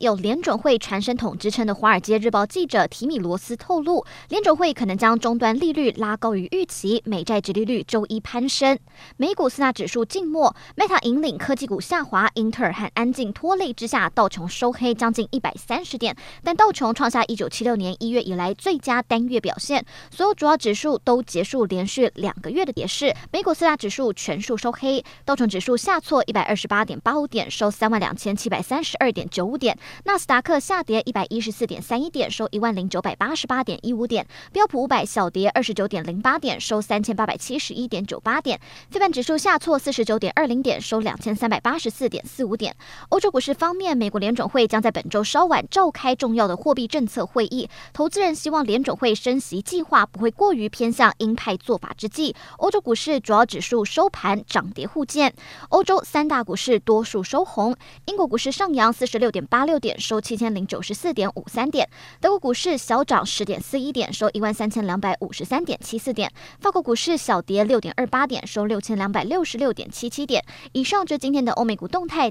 有联准会传声筒之称的《华尔街日报》记者提米罗斯透露，联准会可能将终端利率拉高于预期，美债殖利率周一攀升。美股四大指数静默，Meta 引领科技股下滑，英特尔和安进拖累之下，道琼收黑将近一百三十点，但道琼创下一九七六年一月以来最佳单月表现。所有主要指数都结束连续两个月的跌势，美股四大指数全数收黑，道琼指数下挫一百二十八点八五点，收三万两千七百三十二点九五点。纳斯达克下跌一百一十四点三一点，收一万零九百八十八点一五点；标普五百小跌二十九点零八点，收三千八百七十一点九八点；非半指数下挫四十九点二零点，收两千三百八十四点四五点。欧洲股市方面，美国联准会将在本周稍晚召开重要的货币政策会议，投资人希望联准会升息计划不会过于偏向鹰派做法之际，欧洲股市主要指数收盘涨跌互见，欧洲三大股市多数收红，英国股市上扬四十六点八六点，收七千零九十四点五三点，德国股市小涨十点四一点，收一万三千两百五十三点七四点，法国股市小跌六点二八点，收六千两百六十六点七七点。以上就今天的欧美股动态。